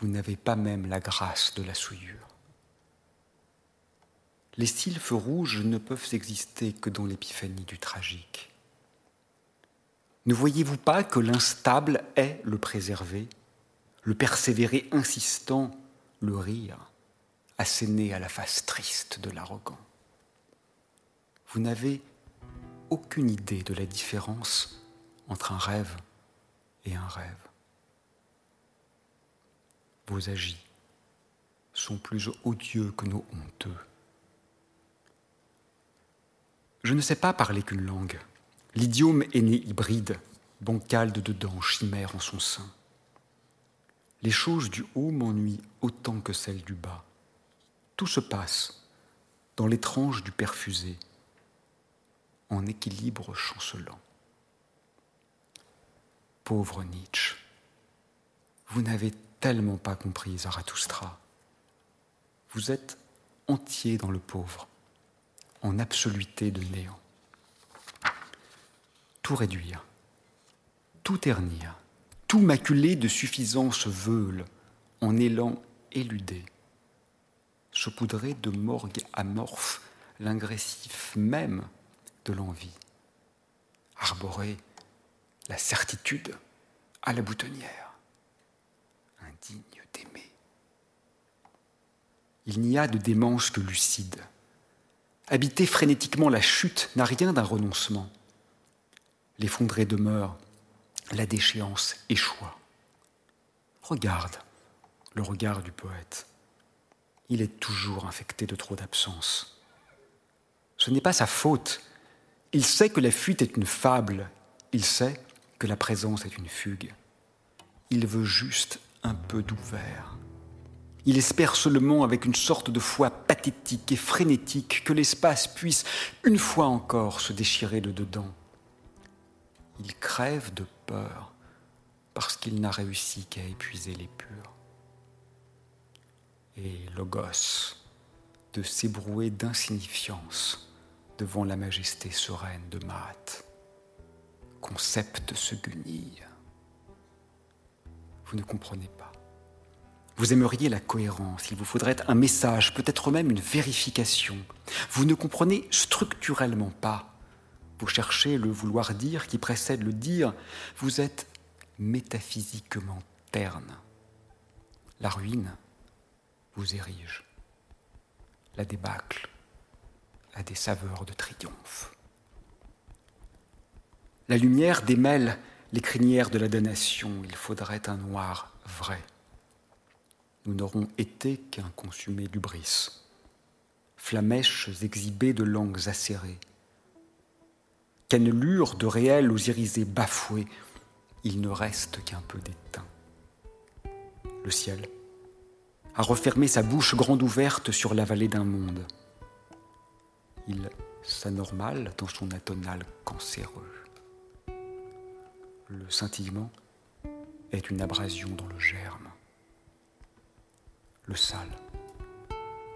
Vous n'avez pas même la grâce de la souillure. Les sylphes rouges ne peuvent exister que dans l'épiphanie du tragique. Ne voyez-vous pas que l'instable est le préservé, le persévérer insistant, le rire, asséné à la face triste de l'arrogant? Vous n'avez aucune idée de la différence entre un rêve et un rêve. Vos agis sont plus odieux que nos honteux. Je ne sais pas parler qu'une langue. L'idiome est né hybride, bancal de dedans, chimère en son sein. Les choses du haut m'ennuient autant que celles du bas. Tout se passe dans l'étrange du perfusé, en équilibre chancelant. Pauvre Nietzsche, vous n'avez tellement pas compris Zarathustra. Vous êtes entier dans le pauvre, en absoluté de néant. Tout réduire, tout ternir, tout maculer de suffisance veule, en élan éludé, saupoudrer de morgue amorphe l'ingressif même de l'envie, arborer la certitude à la boutonnière, indigne d'aimer. Il n'y a de démence que lucide. Habiter frénétiquement la chute n'a rien d'un renoncement l'effondré demeure, la déchéance échoua. Regarde le regard du poète. Il est toujours infecté de trop d'absence. Ce n'est pas sa faute. Il sait que la fuite est une fable. Il sait que la présence est une fugue. Il veut juste un peu d'ouvert. Il espère seulement avec une sorte de foi pathétique et frénétique que l'espace puisse une fois encore se déchirer de dedans il crève de peur parce qu'il n'a réussi qu'à épuiser les purs. Et Logos, de s'ébrouer d'insignifiance devant la majesté sereine de Maat, concept se guenille. Vous ne comprenez pas. Vous aimeriez la cohérence, il vous faudrait un message, peut-être même une vérification. Vous ne comprenez structurellement pas vous cherchez le vouloir dire qui précède le dire, vous êtes métaphysiquement terne. La ruine vous érige. La débâcle a des saveurs de triomphe. La lumière démêle les crinières de la damnation. Il faudrait un noir vrai. Nous n'aurons été qu'un consumé d'ubris, flamèches exhibées de langues acérées, cannelure de réel aux irisés bafoués, il ne reste qu'un peu d'étain. Le ciel a refermé sa bouche grande ouverte sur la vallée d'un monde. Il s'anormale dans son atonal cancéreux. Le scintillement est une abrasion dans le germe. Le sale,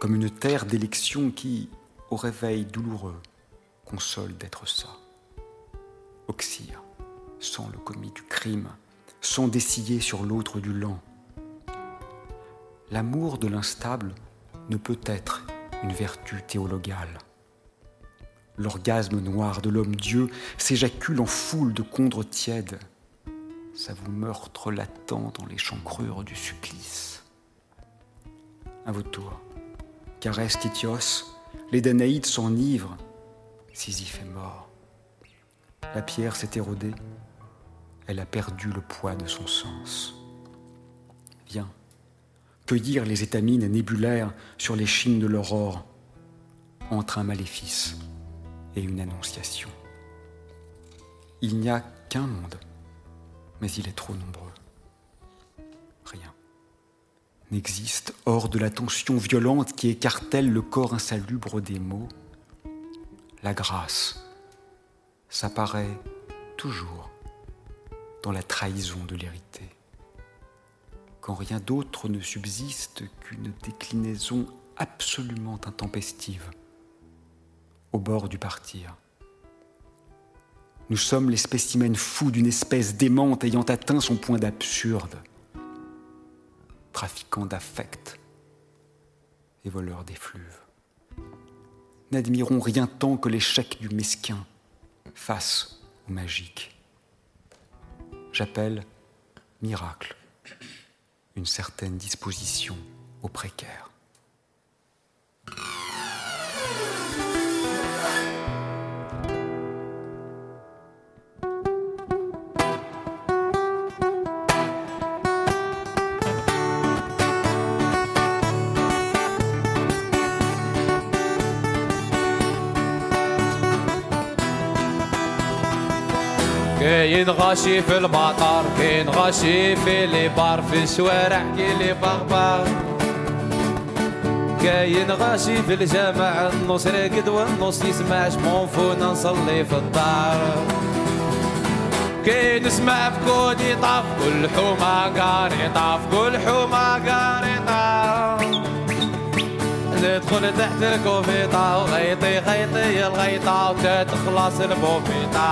comme une terre d'élection qui, au réveil douloureux, console d'être ça. Oxyre, sans le commis du crime, sans dessiller sur l'autre du lent. L'amour de l'instable ne peut être une vertu théologale. L'orgasme noir de l'homme-dieu s'éjacule en foule de condres tièdes. Ça vous meurtre latent dans les chancrures du supplice. À votre tour, caresse Titios, les Danaïdes s'enivrent, Sisyphe est mort. La pierre s'est érodée, elle a perdu le poids de son sens. Viens, cueillir les étamines nébulaires sur les chines de l'aurore, entre un maléfice et une annonciation. Il n'y a qu'un monde, mais il est trop nombreux. Rien n'existe hors de la tension violente qui écartèle le corps insalubre des mots. La grâce s'apparaît toujours dans la trahison de l'hérité. Quand rien d'autre ne subsiste qu'une déclinaison absolument intempestive au bord du partir. Nous sommes les spécimens fous d'une espèce démente ayant atteint son point d'absurde trafiquants d'affect et voleurs des fluves. N'admirons rien tant que l'échec du mesquin face au magique. J'appelle miracle une certaine disposition au précaire. كاين غاشي في المطار كاين غاشي في لي بار في الشوارع كاين لي بغبار كاين غاشي في الجامع النص راقد والنص يسمع شمونفونا نصلي في الدار كاين سمع في كودي طاف كل حومة قاري طاف كل حومة قاري طاف ندخل تحت الكوفيطة وغيطي غيطي الغيطة وتتخلص البوفيطة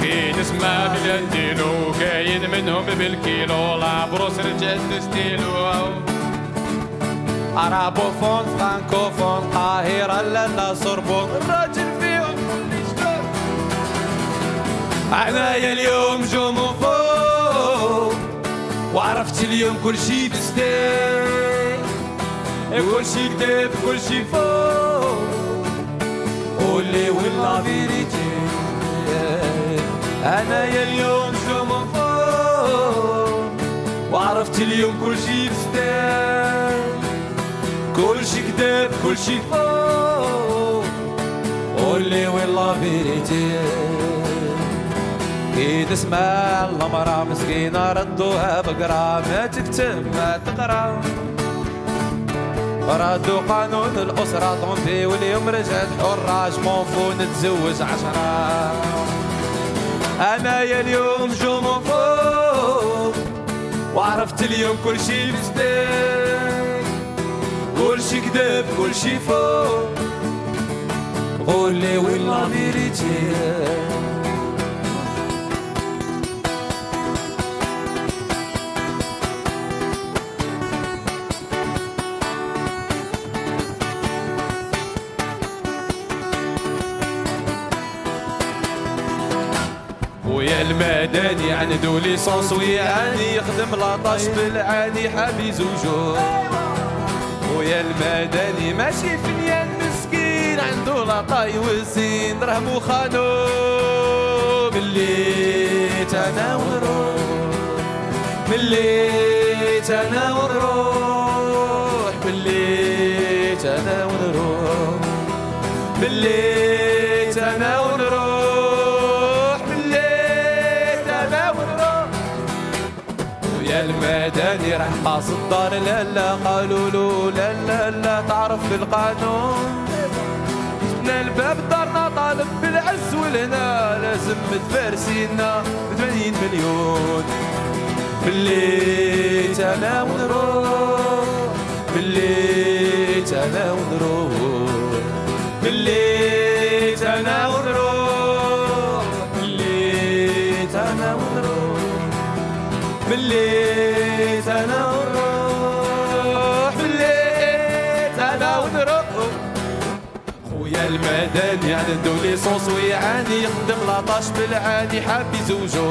كاين اسماء بجدينو كاين منهم بالكيلو لابروس رجال ستيلو عربو فون فرانكو فون قاهرة لالا صربون الراجل فيهم كل شكون عنايا اليوم فوق وعرفت اليوم كل شي بستيك كل شي كداب كل شي فوق قولي ولا فيريتي أنا يا اليوم شو من فوق وعرفت اليوم كل شي بستان كل شي شي فوق قولي لا فيريتي كي تسمع المرأة مسكينة ردوها بقرا ما تكتب ما تقرا ردوا قانون الأسرة طونتي واليوم رجعت حرة مونفو نتزوج عشرة. أنا يا اليوم جو فوق وعرفت اليوم كل شي بستيك كل شي كذب كل شي فوق. قولي وين لا فيريتي المدني عندو ليسونس ويعاني يخدم لاطاش بالعاني حابي زوجو ويا المدني ماشي فيا مسكين عندو لاطاي وزين رهبو خانو ملي تناورو. ملي تناورو ملي تناورو. ملي راح قاص الدار لا لا قالوا له لا لا لا تعرف بالقانون جبنا الباب دارنا طالب بالعز ولهنا لازم تفارسينا ب 80 مليون بليت أنا ونروح بليت أنا ونروح بليت أنا ونروح أنا ونروح داني عنده صوص ويعاني يخدم لطاش بالعاني حاب يزوجو.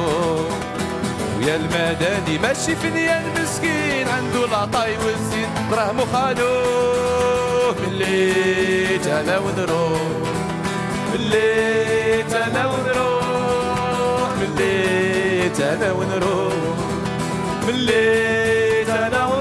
ويا المداني ماشي فنيا المسكين؟ عنده لطاي والزين راه مخالو. ملي أنا ونروح ملي أنا ونروح مليت أنا ونروح مليت أنا ونروح.